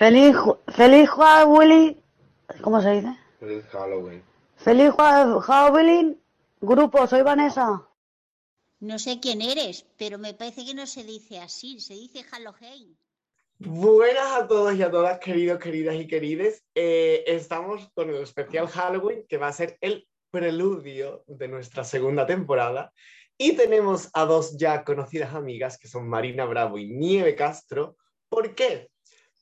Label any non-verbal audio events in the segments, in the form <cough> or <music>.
Feliz, feliz Halloween. ¿Cómo se dice? Feliz Halloween. Feliz Halloween. Grupo, soy Vanessa. No sé quién eres, pero me parece que no se dice así, se dice Halloween. Buenas a todos y a todas, queridos, queridas y querides. Eh, estamos con el especial Halloween, que va a ser el preludio de nuestra segunda temporada. Y tenemos a dos ya conocidas amigas, que son Marina Bravo y Nieve Castro. ¿Por qué?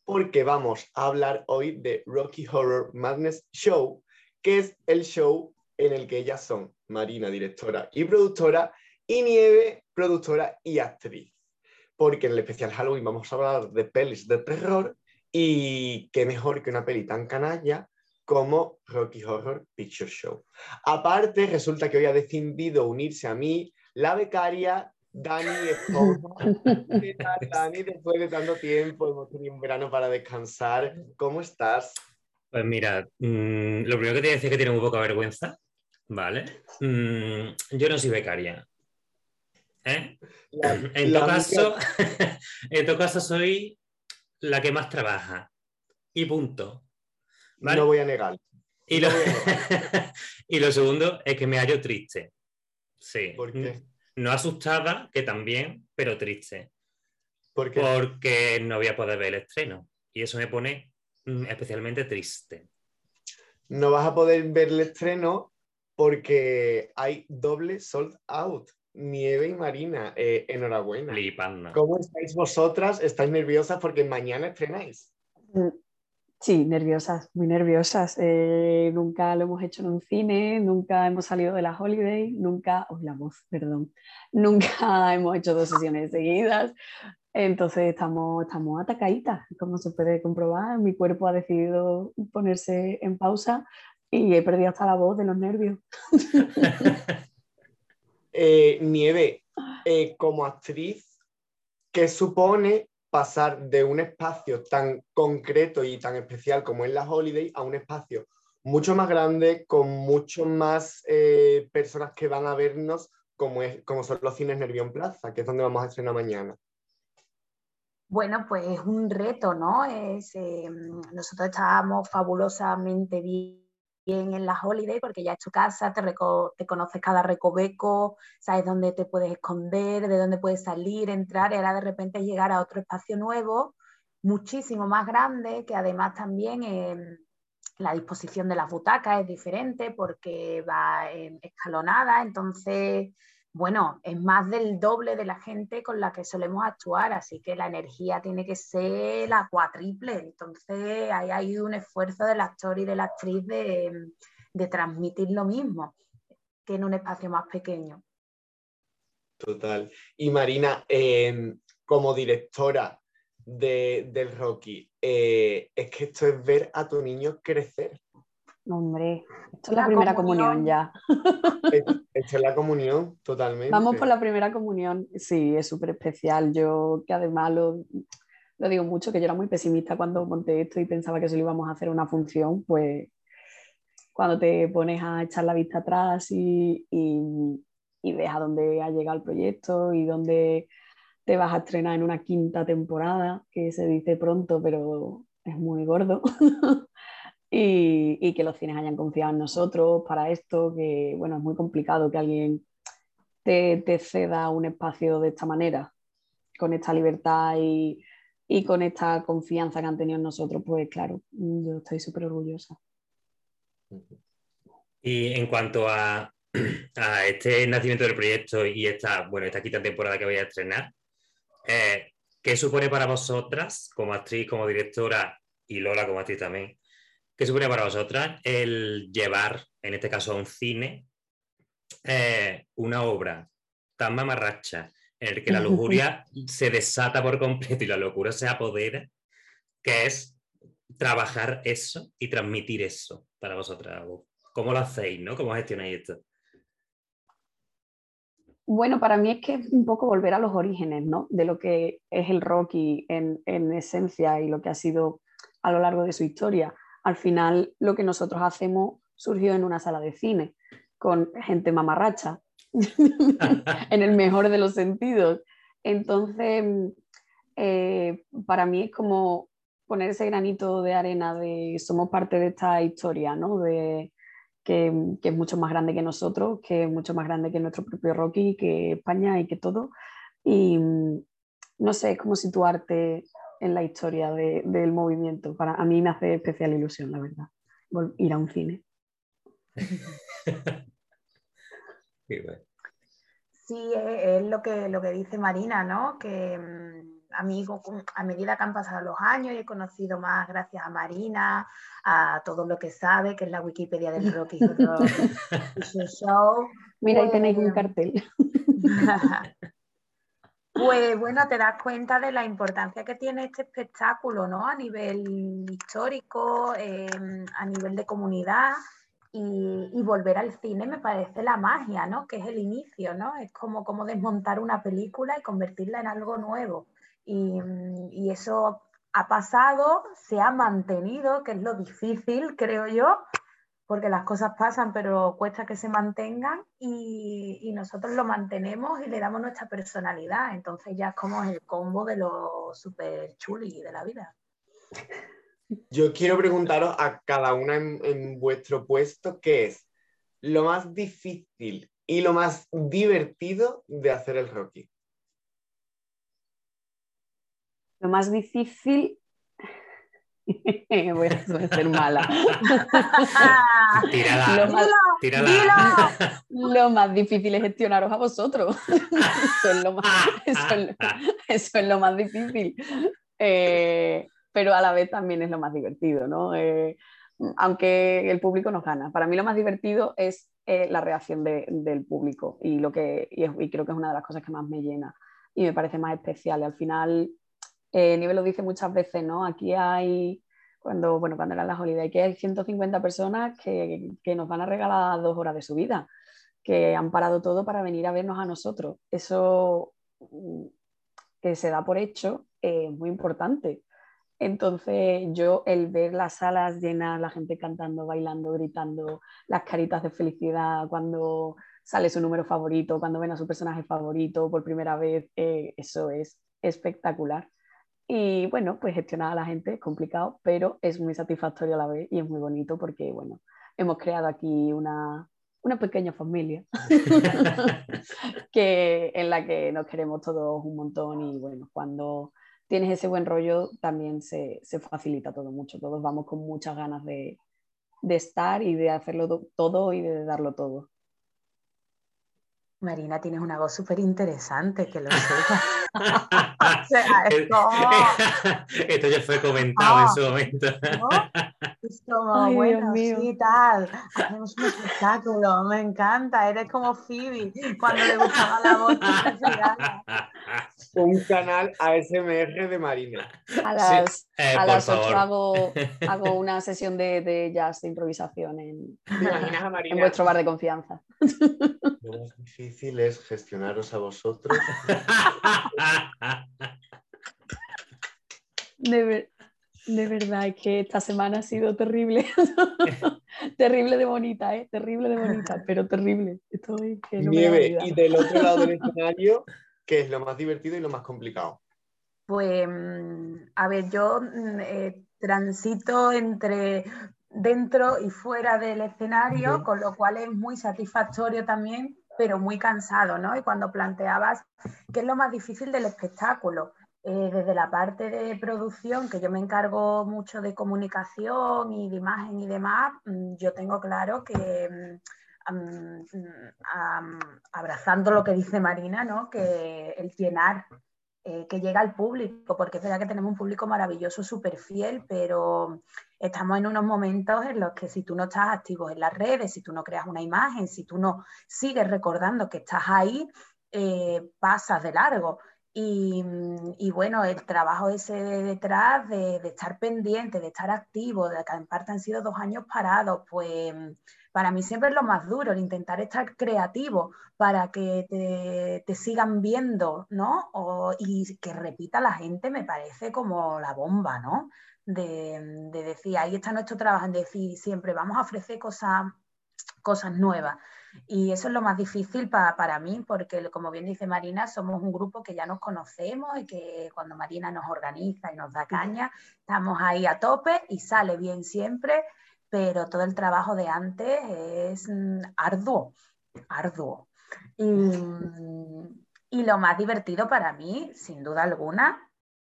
Porque vamos a hablar hoy de Rocky Horror Madness Show, que es el show en el que ellas son Marina, directora y productora, y Nieve, productora y actriz porque en el especial Halloween vamos a hablar de pelis de terror y qué mejor que una peli tan canalla como Rocky Horror Picture Show. Aparte, resulta que hoy ha decidido unirse a mí la becaria Dani ¿Qué <laughs> tal, Dani? Después de tanto tiempo, hemos tenido un verano para descansar. ¿Cómo estás? Pues mira, mmm, lo primero que te voy a decir es que tiene un poca vergüenza, ¿vale? Mmm, yo no soy becaria, ¿Eh? La, en, la todo caso, <laughs> en todo caso, soy la que más trabaja. Y punto. ¿vale? No voy a negar. Y, no lo... <laughs> y lo segundo es que me hallo triste. Sí. ¿Por qué? No asustada, que también, pero triste. ¿Por qué? Porque no voy a poder ver el estreno. Y eso me pone mm, especialmente triste. No vas a poder ver el estreno porque hay doble sold out. Nieve y Marina, eh, enhorabuena. Flipando. ¿Cómo estáis vosotras? ¿Estáis nerviosas porque mañana estrenáis? Sí, nerviosas, muy nerviosas. Eh, nunca lo hemos hecho en un cine, nunca hemos salido de la holiday, nunca, oh, la voz, perdón, <laughs> nunca hemos hecho dos sesiones seguidas. Entonces estamos, estamos atacaditas, como se puede comprobar. Mi cuerpo ha decidido ponerse en pausa y he perdido hasta la voz de los nervios. <laughs> Eh, Nieve, eh, como actriz, ¿qué supone pasar de un espacio tan concreto y tan especial como es la Holiday a un espacio mucho más grande, con mucho más eh, personas que van a vernos, como, es, como son los cines Nervión Plaza, que es donde vamos a estrenar mañana? Bueno, pues es un reto, ¿no? Es, nosotros estábamos fabulosamente bien en la holiday porque ya es tu casa, te, te conoces cada recoveco, sabes dónde te puedes esconder, de dónde puedes salir, entrar y ahora de repente llegar a otro espacio nuevo, muchísimo más grande, que además también em, la disposición de las butacas es diferente porque va escalonada, entonces bueno, es más del doble de la gente con la que solemos actuar, así que la energía tiene que ser la cuatriple. Entonces, ahí hay un esfuerzo del actor y de la actriz de, transmitir lo mismo que en un espacio más pequeño. Total. Y Marina, em, como directora del Rocky, eh, es que esto es ver a tu niño crecer. Hombre, esto es la, primera comunión, ya. <laughs> Esto es la comunión, totalmente. Vamos por la primera comunión. Sí, es súper especial. Yo, que además lo, lo, digo mucho, que yo era muy pesimista cuando monté esto y pensaba que solo íbamos a hacer una función, pues cuando te pones a echar la vista atrás y, y, y ves a dónde ha llegado el proyecto y dónde te vas a estrenar en una quinta temporada, que se dice pronto, pero es muy gordo. <laughs> y, que los cines hayan confiado en nosotros para esto, que bueno, es muy complicado que alguien te, ceda un espacio de esta manera, con esta libertad y, y, con esta confianza que han tenido en nosotros, pues claro, yo estoy súper orgullosa. Y en cuanto a, <clears throat> a, este nacimiento del proyecto y esta, bueno, esta quinta temporada que voy a estrenar, eh, ¿qué supone para vosotras como actriz, como directora y Lola como actriz también? ¿Qué supone para vosotras el llevar, en este caso a un cine, eh, una obra tan mamarracha en el que la lujuria <laughs> se desata por completo y la locura se apodera, que es trabajar eso y transmitir eso para vosotras? ¿Cómo lo hacéis, no? ¿Cómo gestionáis esto? Bueno, para mí es que es un poco volver a los orígenes, ¿no? De lo que es el Rocky en, en esencia y lo que ha sido a lo largo de su historia al final lo que nosotros hacemos surgió en una sala de cine con gente mamarracha, <laughs> en el mejor de los sentidos. Entonces, eh, para mí es como poner ese granito de arena de somos parte de esta historia, ¿no? De, que, que, es mucho más grande que nosotros, que es mucho más grande que nuestro propio Rocky, que España y que todo. Y no sé, es como situarte en la historia de, del movimiento. Para, a mí me hace especial ilusión, la verdad, ir a un cine. <laughs> Sí, es lo que, lo que dice Marina, ¿no? Que mm, a mí, a medida que han pasado los años, y he conocido más gracias a Marina, a todo lo que sabe, que es la Wikipedia del Rocky Horror <laughs> Show. Mira, ahí tenéis un pues cartel. <laughs> Pues bueno, te das cuenta de la importancia que tiene este espectáculo, ¿no? A nivel histórico, em, a nivel de comunidad y, volver al cine me parece la magia, ¿no? Que es el inicio, ¿no? Es como, como desmontar una película y convertirla en algo nuevo. Y, y eso ha pasado, se ha mantenido, que es lo difícil, creo yo, porque las cosas pasan, pero cuesta que se mantengan y, y, nosotros lo mantenemos y le damos nuestra personalidad. Entonces ya es como el combo de lo super chuli de la vida. Yo quiero preguntaros a cada una en, vuestro puesto qué es lo más difícil y lo más divertido de hacer el Rocky. Lo más difícil. <laughs> Voy a ser mala. <laughs> lo, más, lo más difícil es gestionaros a vosotros. <laughs> eso, es lo más, eso, es lo, más difícil. Eh, pero a la vez también es lo más divertido, ¿no? Eh, aunque el público nos gana. Para mí lo más divertido es eh, la reacción del público y, lo que, y, creo que es una de las cosas que más me llena y me parece más especial. Y al final, eh, Nivel lo dice muchas veces, ¿no? Aquí hay, cuando, bueno, cuando eran las holidays, que hay 150 personas que, que nos van a regalar dos horas de su vida, que han parado todo para venir a vernos a nosotros. Eso mm, que se da por hecho es muy importante entonces yo el ver las salas llenas, la gente cantando, bailando, gritando, las caritas de felicidad cuando sale su número favorito, cuando ven a su personaje favorito por primera vez, eh, eso es espectacular. Y bueno, pues gestionar a la gente es complicado, pero es muy satisfactorio a la vez y es muy bonito porque, bueno, hemos creado aquí una, una pequeña familia <laughs> que, en la que nos queremos todos un montón y bueno, cuando tienes ese buen rollo, también se, facilita todo mucho. Todos vamos con muchas ganas de, estar y de hacerlo todo y de darlo todo. Marina, tienes una voz súper interesante, que lo <laughs> sepas. <laughs> <laughs> Esto ya fue comentado en su momento. Es como, bueno, sí, tal. Hacemos un espectáculo, me encanta. Eres como Phoebe cuando le gustaba la voz. <laughs> un canal ASMR de Marina. A las, eh, a las 8 hago, <laughs> hago, una sesión de, de, jazz de improvisación en, en vuestro bar de confianza. <laughs> Lo más difícil es gestionaros a vosotros. <laughs> De, de verdad, es que esta semana ha sido terrible. terrible de bonita, ¿eh? Terrible de bonita, pero terrible. Estoy que no Nieve, y del otro lado del escenario, ¿qué es lo más divertido y lo más complicado? Pues, mm, a ver, yo mm, eh, transito entre dentro y fuera del escenario, con lo cual es muy satisfactorio también, pero muy cansado, ¿no? Y cuando planteabas qué es lo más difícil del espectáculo, eh, desde la parte de producción, que yo me encargo mucho de comunicación y de imagen y demás, mm, yo tengo claro que abrazando lo que dice Marina, ¿no? que el llenar, eh, que llega al público, porque es verdad que tenemos un público maravilloso, súper fiel, pero estamos en unos momentos en los que si tú no estás activo en las redes, si tú no creas una imagen, si tú no sigues recordando que estás ahí, eh, pasas de largo. Y, bueno, el trabajo ese detrás de, estar pendiente, de estar activo, de que en parte han sido dos años parados, pues para mí siempre es lo más duro, el intentar estar creativo para que te, sigan viendo, ¿no? y que repita la gente me parece como la bomba, ¿no? De, de decir, ahí está nuestro trabajo, en decir siempre vamos a ofrecer cosas cosas nuevas. Y eso es lo más difícil para mí, porque como bien dice Marina, somos un grupo que ya nos conocemos y que cuando Marina nos organiza y nos da caña, estamos ahí a tope y sale bien siempre, pero todo el trabajo de antes es mm, arduo, arduo. Y, lo más divertido para mí, sin duda alguna,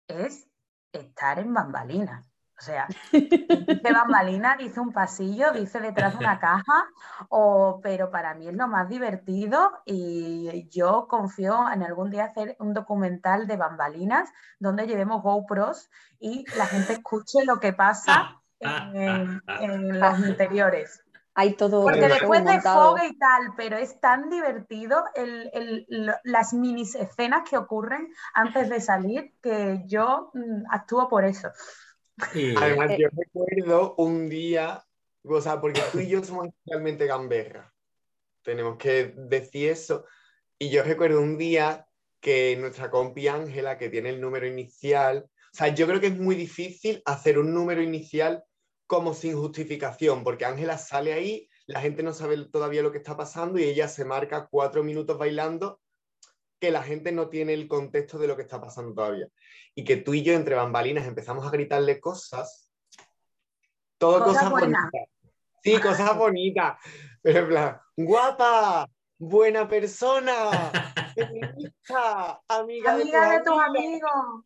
es estar en bambalinas. O sea, dice bambalina, dice un pasillo, dice detrás de una <laughs> caja, o, pero para mí es lo más divertido y yo confío en algún día hacer un documental de bambalinas donde llevemos GoPros y la gente escuche lo que pasa en, en los interiores. Hay todo. Porque después de fuego y tal, pero es tan divertido las mini escenas que ocurren antes de salir que yo mm, actúo por eso. Además, yo recuerdo un día, o sea, porque tú y yo somos realmente gamberra, tenemos que decir eso. Y yo recuerdo un día que nuestra compi Ángela, que tiene el número inicial, o sea, yo creo que es muy difícil hacer un número inicial como sin justificación, porque Ángela sale ahí, la gente no sabe todavía lo que está pasando y ella se marca cuatro minutos bailando que la gente no tiene el contexto de lo que está pasando todavía. Y que tú y yo entre bambalinas empezamos a gritarle cosas, todo cosas, bonitas. Sí, cosas bonitas. Pero en plan, guapa, buena persona, <laughs> feminista, amiga, de, tu amigo.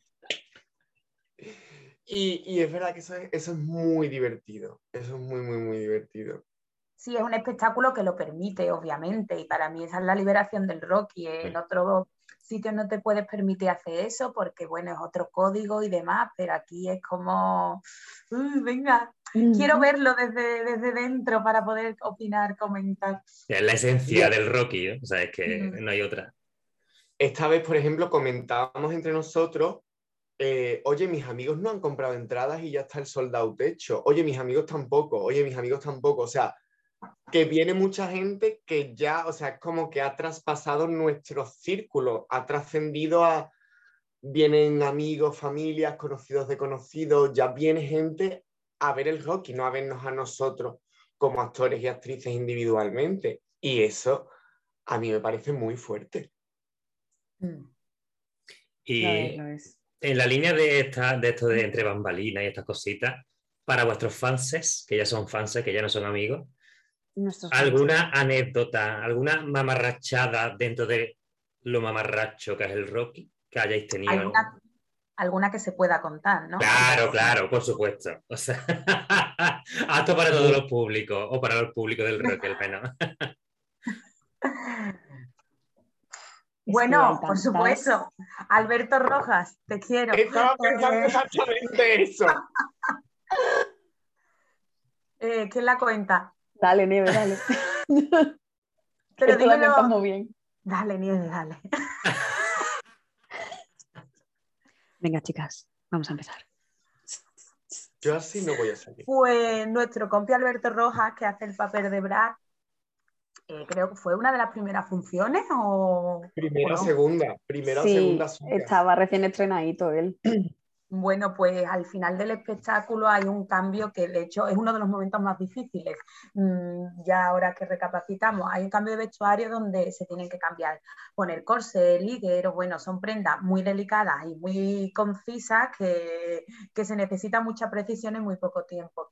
Y, y, es verdad que eso es, eso es muy divertido. Eso es muy, muy, muy divertido. Sí, es un espectáculo que lo permite, obviamente, y para mí esa es la liberación del rock y en otro sitio no te puedes permitir hacer eso porque, bueno, es otro código y demás, pero aquí es como, venga, quiero verlo desde, desde dentro para poder opinar, comentar. Es la esencia del rock, ¿eh? o sea, es que no hay otra. Esta vez, por ejemplo, comentábamos entre nosotros eh, oye, mis amigos no han comprado entradas y ya está el soldado hecho. Oye, mis amigos tampoco. Oye, mis amigos tampoco. O sea, que viene mucha gente que ya, o sea, es como que ha traspasado nuestro círculo, ha trascendido a, vienen amigos, familias, conocidos de conocidos, ya viene gente a ver el rock y no a vernos a nosotros como actores y actrices individualmente. Y eso a mí me parece muy fuerte. Mm. Y en la línea de, esta, de esto de entre bambalinas y estas cositas, para vuestros fanses, que ya son fanses, que ya no son amigos, ¿Alguna anécdota, alguna mamarrachada dentro de lo mamarracho que es el Rocky que hayáis tenido? ¿Alguna, que se pueda contar, ¿no? Claro, claro, por supuesto. O sea, <laughs> apto para todos los públicos o para los públicos del Rocky, al menos. <laughs> Bueno, por supuesto. Alberto Rojas, te quiero. Estaba pensando exactamente eso. <laughs> eh, ¿Quién la cuenta? Dale, Nieve, dale. <laughs> Pero dímelo. muy bien. Dale, Nieve, dale. <laughs> Venga, chicas, vamos a empezar. Yo así no voy a salir. Pues nuestro compi Alberto Rojas, que hace el papel de Brad, eh, creo que fue una de las primeras funciones o... Primera, segunda, primera, segunda. Estaba recién estrenadito él. <clears throat> Bueno, pues al final del espectáculo hay un cambio que de hecho es uno de los momentos más difíciles. Mm, ya ahora que recapacitamos, hay un cambio de vestuario donde se tienen que cambiar, poner corsé, liguero, bueno, son prendas muy delicadas y muy concisas que, se necesita mucha precisión en muy poco tiempo.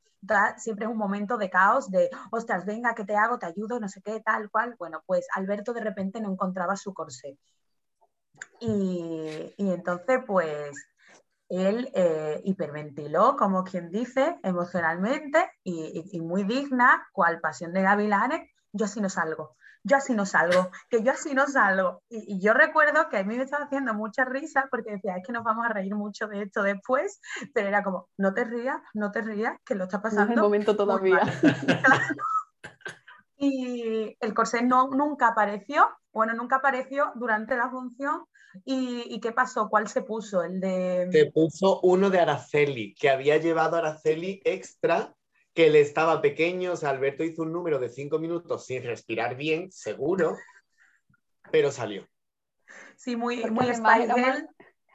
siempre es un momento de caos, de, ostras, venga, ¿qué te hago? Te ayudo, no sé qué, tal cual. Bueno, pues Alberto de repente no encontraba su corsé. Y, y entonces, pues él eh, hiperventiló, como quien dice, emocionalmente y, muy digna, cual pasión de gavilanes, yo así no salgo, yo así no salgo, que yo así no salgo. Y, yo recuerdo que a mí me estaba haciendo mucha risa porque decía, es que nos vamos a reír mucho de esto después, pero era como, no te rías, no te rías, que lo está pasando. No es el momento todavía. <laughs> y el corsé no, nunca apareció, bueno, nunca apareció durante la función ¿Y, qué pasó? ¿Cuál se puso? El de... Se puso uno de Araceli, que había llevado Araceli extra, que le estaba pequeño. O sea, Alberto hizo un número de cinco minutos sin respirar bien, seguro, pero salió. Sí, muy, muy era,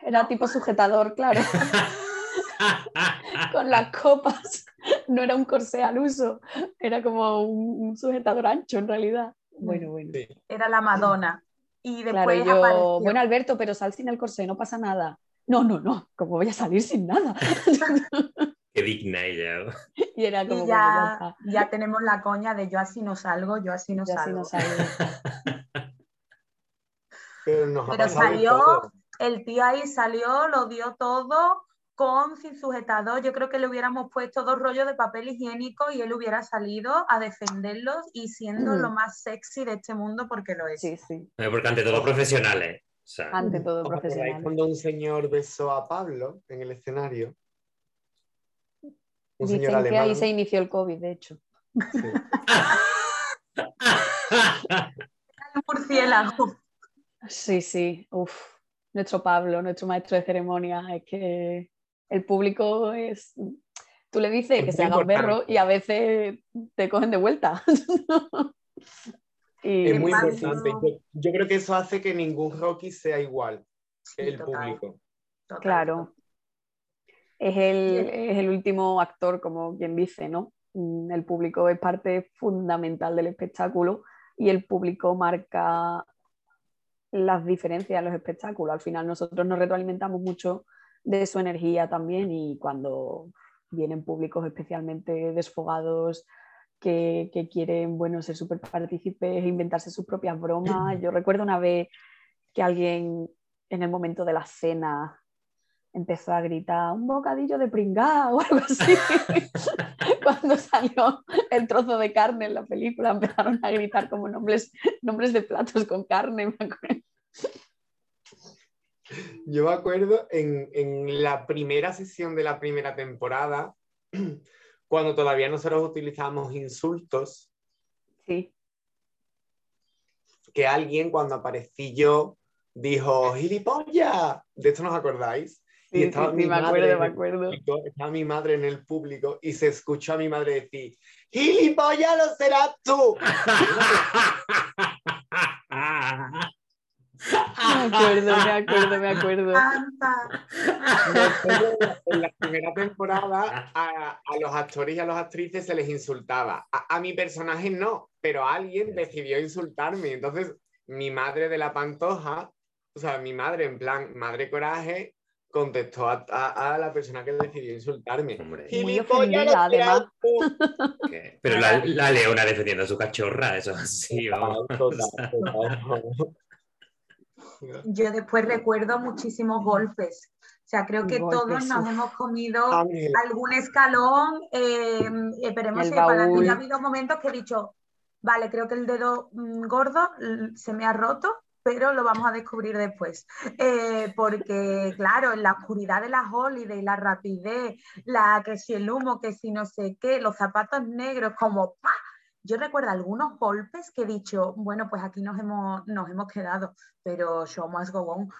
era tipo sujetador, claro. <laughs> Con las copas no era un corsé al uso, era como un, un sujetador ancho en realidad. Bueno, bueno. Sí. Era la Madonna. Y Claro, después y yo, apareció- bueno, Alberto, pero sal sin el corsé, no pasa nada. No, no, no, ¿cómo voy a salir sin nada? <laughs> Qué digna ella. <laughs> y era como, y bueno, ya ya, tenemos la coña de yo así no salgo, yo así no así salgo. no salgo. Pero nos salió- todo. El tío ahí salió, lo dio todo con sin sujetador. Yo creo que le hubiéramos puesto dos rollos de papel higiénico y él hubiera salido a defenderlos y siendo Mm. lo más sexy de este mundo porque lo es. Sí, sí, Porque ante todo profesionales. O sea, ante todo ¿Os acordáis profesional. cuando un señor besó a Pablo en el escenario? Un señor Dicen que alemán. ahí se inició el COVID, de hecho. sí. El murciélago. Sí, sí, uf, nuestro Pablo, nuestro maestro de ceremonia, es que el público es... Tú le dices Es que se haga un berro y a veces te cogen de vuelta. <laughs> y, Es muy importante. Yo, yo creo que eso hace que ningún Rocky sea igual, el total, público. total, Claro. Es el, es el último actor, como quien dice, ¿no? Mm, El público es parte fundamental del espectáculo y el público marca las diferencias en los espectáculos. Al final nosotros nos retroalimentamos mucho de su energía también y cuando vienen públicos especialmente desfogados que, que quieren bueno, ser súper partícipes, inventarse sus propias bromas. <clears throat> Yo recuerdo una vez que alguien en el momento de la cena empezó a gritar un bocadillo de pringao <laughs> o algo así. <laughs> Cuando salió el trozo de carne en la película empezaron a gritar como nombres, nombres de platos con carne. me acuerdo. Yo me acuerdo en, en la primera sesión de la primera temporada, <clears throat> cuando todavía nosotros utilizábamos insultos, Sí, que alguien cuando aparecí yo dijo ¡Gilipollas! De esto nos acordáis. sí, y estaba sí, mi sí, me madre acuerdo, en me el acuerdo. público, estaba mi madre en el público y se escuchó a mi madre decir ¡Gilipollas lo serás tú! <laughs> Me acuerdo, me acuerdo, me acuerdo. En la primera temporada a, a los actores y a las actrices se les insultaba. A, a mi personaje no, pero alguien decidió insultarme. Entonces, mi madre de la pantoja, o sea, mi madre en plan, madre coraje, contestó a, a- a la persona que decidió insultarme. Hombre. Muy "Gilipollas, ofendida, además. tú". ¿Qué? Pero la, la leona defendiendo a su cachorra, eso sí, vamos. Total, total. Yo después recuerdo muchísimos golpes. O sea, creo que Golpes, todos nos uf. hemos comido Ángel, algún escalón. Eh, esperemos El que para ti ha habido momentos que he dicho, vale, creo que el dedo mm, gordo se me ha roto, pero lo vamos a descubrir después. Eh, porque, claro, en la oscuridad de la holiday, la rapidez, la que si el humo, que si no sé qué, los zapatos negros, como ¡pa! Yo recuerdo algunos golpes que he dicho, bueno, pues aquí nos hemos, nos hemos quedado, pero show must go on.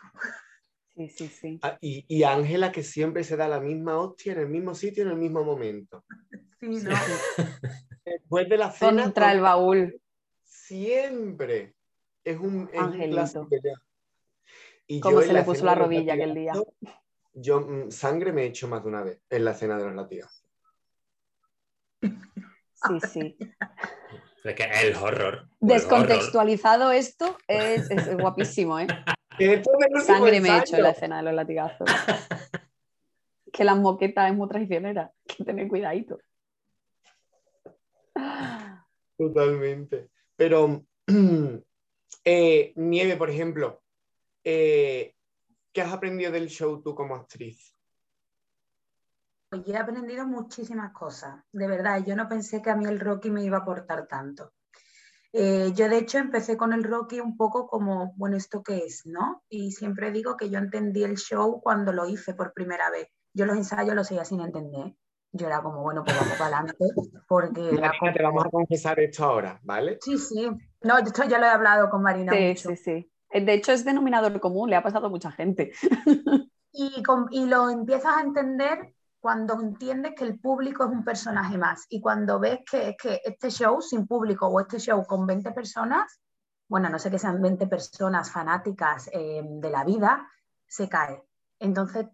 Sí, sí, sí. Ah, Y, y Ángela que siempre se da la misma hostia en el mismo sitio en el mismo momento. <laughs> Sí, ¿no? <laughs> Después de la cena, Contra el baúl. siempre es un, es un Angelito. ya. Y Cómo en se le puso la rodilla aquel día. Yo mm, sangre me he hecho más de una vez en la cena de los latigazos. Sí, sí. <laughs> Es que el horror. Descontextualizado esto es, es guapísimo, ¿eh? <laughs> Sangre me he hecho en la escena de los latigazos. <laughs> que las moquetas es muy traicionera. Hay que tener cuidadito. Totalmente. Pero, <clears throat> eh, Nieve, por ejemplo, eh, ¿qué has aprendido del show tú como actriz? Pues yo he aprendido muchísimas cosas, de verdad. Yo no pensé que a mí el Rocky me iba a aportar tanto. Eh, yo de hecho empecé con el Rocky un poco como, bueno, ¿esto qué es? ¿No? Y siempre digo que yo entendí el show cuando lo hice por primera vez. Yo los ensayos los seguía sin entender. Yo era como, bueno, pues vamos para adelante, porque Marina, te como- vamos a confesar esto ahora, ¿vale? Sí, sí. No, esto ya lo he hablado con Marina Sí, mucho. sí, sí. Eh, De hecho, es denominador común, le ha pasado a mucha gente. <laughs> Y, con- y lo empiezas a entender cuando entiendes que el público es un personaje más y cuando ves que, que este show sin público o este show con 20 personas, bueno, no sé que sean 20 personas fanáticas eh, de la vida, se cae. Entonces,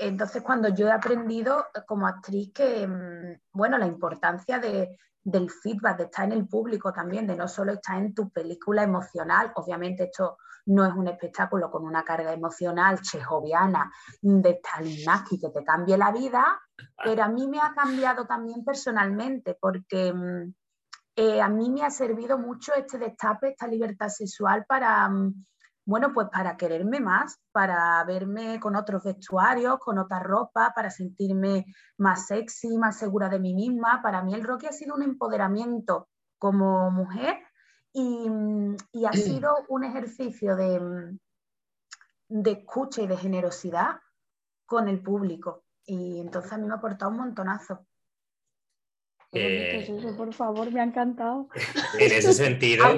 entonces, cuando yo he aprendido como actriz que, mm, bueno, la importancia de, del feedback, de estar en el público también, de no solo estar en tu película emocional, obviamente esto no es un espectáculo con una carga emocional chejoviana de Stalinaki que te cambie la vida, pero a mí me ha cambiado también personalmente porque mm, eh, a mí me ha servido mucho este destape, esta libertad sexual para, mm, bueno, pues para quererme más, para verme con otros vestuarios, con otra ropa, para sentirme más sexy, más segura de mí misma. Para mí el Rocky ha sido un empoderamiento como mujer y, ha <clears throat> sido un ejercicio de, de, escucha y de generosidad con el público. Y entonces a mí me ha aportado un montonazo. Eh, por favor, me ha encantado. <laughs> En ese sentido. <laughs>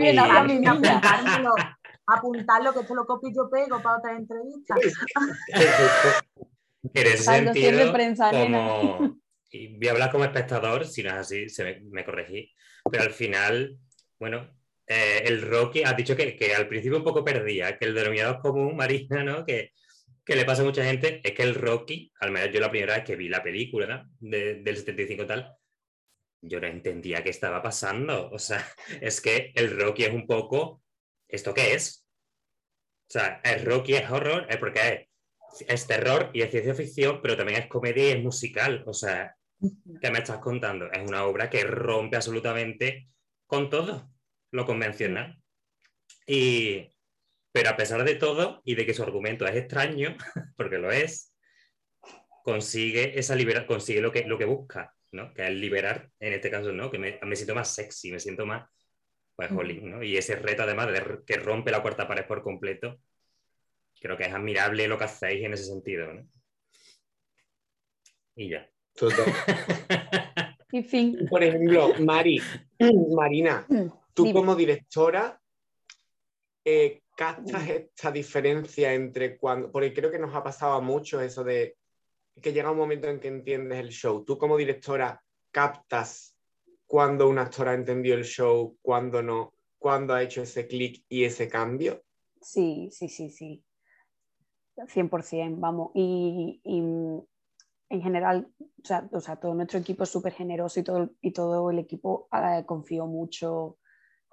apuntarlo, que esto lo copio y yo pego para otra entrevista. en ese sentido, como, y voy a hablar como espectador, si no es así, se me, me corregí, pero al final, bueno, eh, el Rocky, has dicho que, que, al principio un poco perdía, que el denominador común, Marina, ¿no? Que, que, le pasa a mucha gente, es que el Rocky, al menos yo la primera vez que vi la película ¿no? del 75 tal, yo no entendía qué estaba pasando. O sea, <laughs> es que el Rocky es un poco, ¿esto qué es? O sea, el Rocky es horror, es porque es, es terror y es ciencia ficción, pero también es comedia y es musical. O sea, ¿qué me estás contando? Es una obra que rompe absolutamente con todo lo convencional. Y, pero a pesar de todo y de que su argumento es extraño, <laughs> porque lo es, consigue, esa libera, consigue lo que, lo que busca, ¿no? que es liberar, en este caso, ¿no? que me, me siento más sexy, me siento más pues, ¿no? y ese reto además de que rompe la cuarta pared por completo, creo que es admirable lo que hacéis en ese sentido. ¿no? Y ya. y <laughs> fin. Por ejemplo, Mari, Marina, mm. Tú como directora, eh, ¿captas esta diferencia entre cuando, porque creo que nos ha pasado mucho eso de que llega un momento en que entiendes el show. Tú como directora, ¿captas cuando un actor ha entendido el show, cuando no, cuando ha hecho ese clic y ese cambio? Sí, sí, sí, sí. 100%, vamos. Y, en general, o sea, o sea, todo nuestro equipo es súper generoso y todo, y todo el equipo eh, confió mucho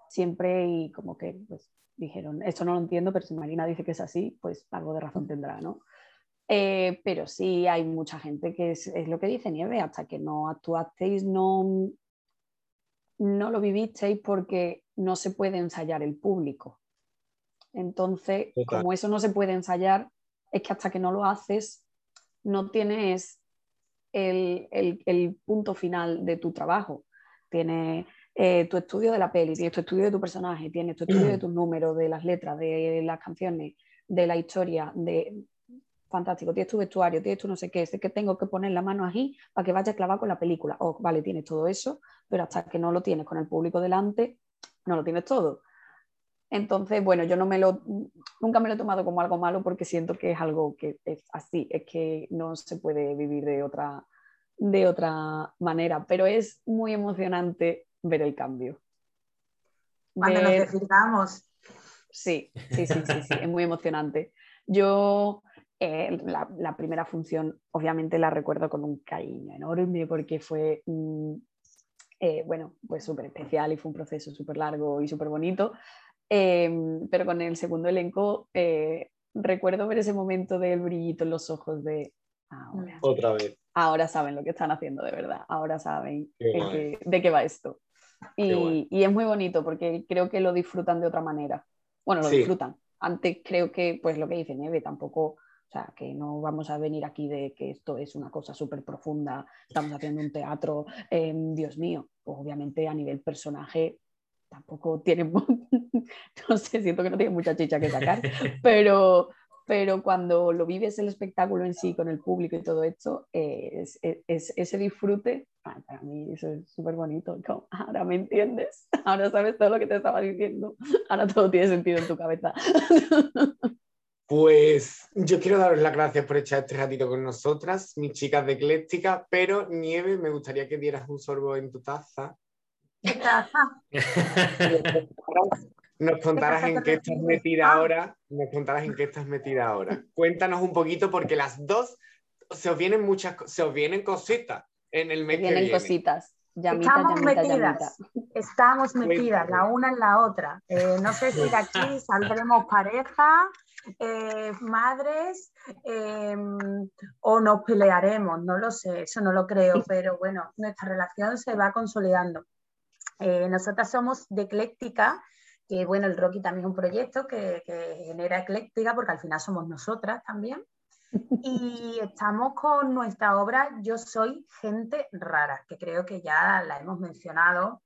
siempre y como que pues, dijeron, esto no lo entiendo, pero si Marina dice que es así, pues algo de razón tendrá, ¿no? Eh, pero sí hay mucha gente que es, es, lo que dice Nieve, hasta que no actuasteis, no, no lo vivisteis porque no se puede ensayar el público. Entonces, como eso no se puede ensayar, es que hasta que no lo haces, no tienes el, el, el punto final de tu trabajo. Tienes eh, tu estudio de la peli, tienes tu estudio de tu personaje, tienes tu estudio de tus números, de las letras, de las canciones, de la historia, de fantástico, tienes tu vestuario, tienes tu no sé qué, sé que tengo que poner la mano aquí para que vaya clavado con la película. O vale, tienes todo eso, pero hasta que no lo tienes con el público delante, no lo tienes todo. Entonces, bueno, yo no me lo, nunca me lo he tomado como algo malo porque siento que es algo que es así, es que no se puede vivir de otra, de otra manera, pero es muy emocionante ver el cambio. Cuando nos desfilamos. Sí, sí, sí, sí, sí, es muy emocionante. Yo eh, la, primera función obviamente la recuerdo con un cariño enorme porque fue, eh, bueno, pues súper especial y fue un proceso súper largo y súper bonito. Em, pero con el segundo elenco eh, recuerdo ver ese momento del brillito en los ojos de ahora. Otra vez. Ahora saben lo que están haciendo de verdad, ahora saben de qué va esto. Y, y, es muy bonito porque creo que lo disfrutan de otra manera. Bueno, lo disfrutan. Antes creo que, pues lo que dice Nieve, tampoco, o sea, que no vamos a venir aquí de que esto es una cosa súper profunda, estamos haciendo un teatro, eh, Dios mío, pues obviamente a nivel personaje tampoco tiene, <laughs> no sé, siento que no tiene mucha chicha que sacar, <laughs> pero, pero cuando lo vives el espectáculo en sí con el público y todo esto, es, ese disfrute, para mí eso es súper bonito. ahora me entiendes, <laughs> ahora sabes todo lo que te estaba diciendo, ahora todo tiene sentido en tu cabeza. <laughs> Pues yo quiero daros las gracias por echar este ratito con nosotras, mis chicas de Ecléctica, pero Nieve, me gustaría que dieras un sorbo en tu taza. ¿Qué <laughs> taza? nos contarás en qué estás metida Ah. ahora. Nos contarás en qué estás metida ahora. Cuéntanos un poquito porque las dos se os vienen muchas, se os vienen cositas en el mes que Vienen viene. cositas. Llamita, Estamos llamita, metidas, llamita. estamos metidas la una en la otra. Eh, no sé si de aquí <laughs> saldremos pareja, eh, madres eh, o nos pelearemos, no lo sé, eso no lo creo, <laughs> pero bueno, nuestra relación se va consolidando. Eh, nosotras somos de Ecléctica, que bueno, el Rocky también es un proyecto que, que genera Ecléctica porque al final somos nosotras también. Y estamos con nuestra obra Yo soy gente rara, que creo que ya la hemos mencionado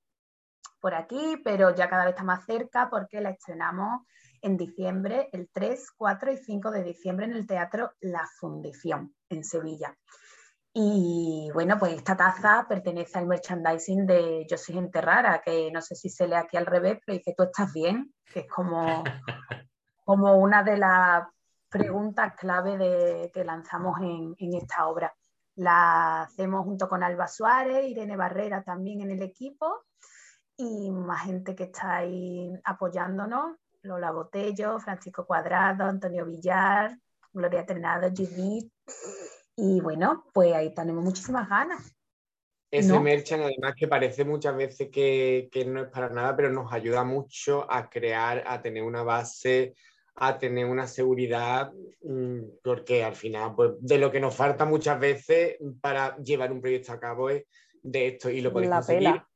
por aquí, pero ya cada vez está más cerca porque la estrenamos en diciembre, el 3, 4 y 5 de diciembre en el Teatro La Fundición, en Sevilla. Y bueno, pues esta taza pertenece al merchandising de Yo soy gente rara, que no sé si se lee aquí al revés, pero dice, ¿tú estás bien? Que es como, <laughs> como una de las preguntas clave de, que lanzamos en, en esta obra. La hacemos junto con Alba Suárez, Irene Barrera también en el equipo y más gente que está ahí apoyándonos, Lola Botello, Francisco Cuadrado, Antonio Villar, Gloria Ternado, Judith. Y bueno, pues ahí tenemos muchísimas ganas. Ese ¿no? merchan, además, que parece muchas veces que, que no es para nada, pero nos ayuda mucho a crear, a tener una base, a tener una seguridad, mm, porque al final, pues de lo que nos falta muchas veces para llevar un proyecto a cabo es de esto y lo podéis La conseguir pela.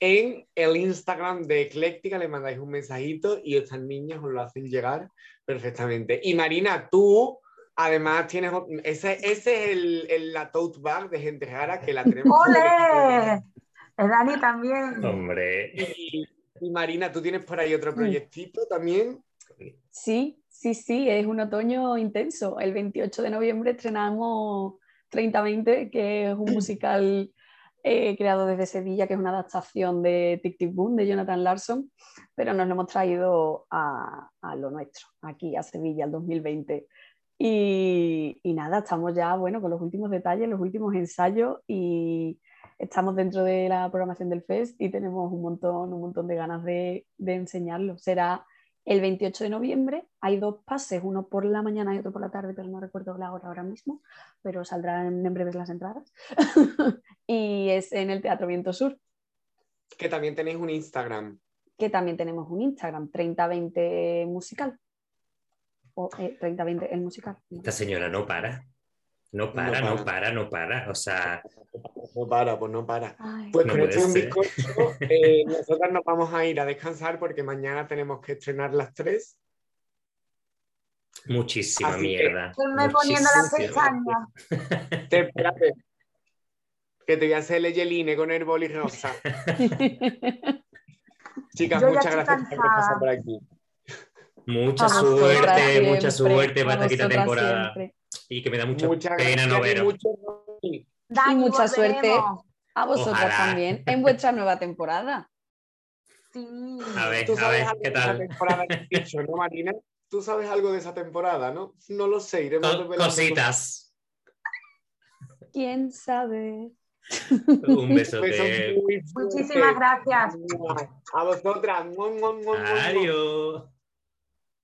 en el Instagram de Ecléctica, le mandáis un mensajito y estas niñas os lo hacen llegar perfectamente. Y Marina, tú además tienes, ese, ese es el, el- la tote bag de gente rara que la tenemos. el ¡Ole! Eh, Dani también. Hombre, Y, y Marina, tú tienes por ahí otro proyectito también. Sí, sí, sí, es un otoño intenso. El 28 de noviembre estrenamos 3020, que es un <clears throat> musical eh, creado desde Sevilla, que es una adaptación de Tic Tic Boom de Jonathan Larson, pero nos lo hemos traído a, a lo nuestro, aquí a Sevilla, al 2020. Y, y nada, estamos ya, bueno, con los últimos detalles, los últimos ensayos y estamos dentro de la programación del FEST y tenemos un montón, un montón de ganas de, de enseñarlo. Será el 28 de noviembre. Hay dos pases, uno por la mañana y otro por la tarde, pero no recuerdo la hora ahora mismo, pero saldrán en breves las entradas. <laughs> y es en el Teatro Viento Sur, Que también tenéis un Instagram. que también tenemos un Instagram, 3020 musical. O eh, 3020 el musical. esta señora no para. No para, No para, no para. O sea, No para, pues no para. Ay, Pues No con y un bizcocho, eh, nosotras nos vamos a ir a descansar porque mañana tenemos que estrenar las tres. muchísima Así que- mierda. Estoy poniendo la muchísima. pestaña. Te, <laughs> espérate, que te voy a hacer el Yeline con el boli rosa. <laughs> Chicas, Yo muchas gracias por cansada. pasar por aquí. Mucha suerte, mucha suerte para esta quinta temporada. siempre. Y que me da mucha Muchas pena gracias no veros. Dani, mucha suerte. A vosotras Ojalá. también, en vuestra nueva temporada. Sí. A ver, Tú a sabes ver, algo ¿qué tal? temporada que ¿no, Marina? Tú sabes algo de esa temporada, ¿no? No lo sé, iremos Co- cositas. ¿Quién sabe? Un Un beso besote. Muchísimas gracias. A vosotras. Adiós.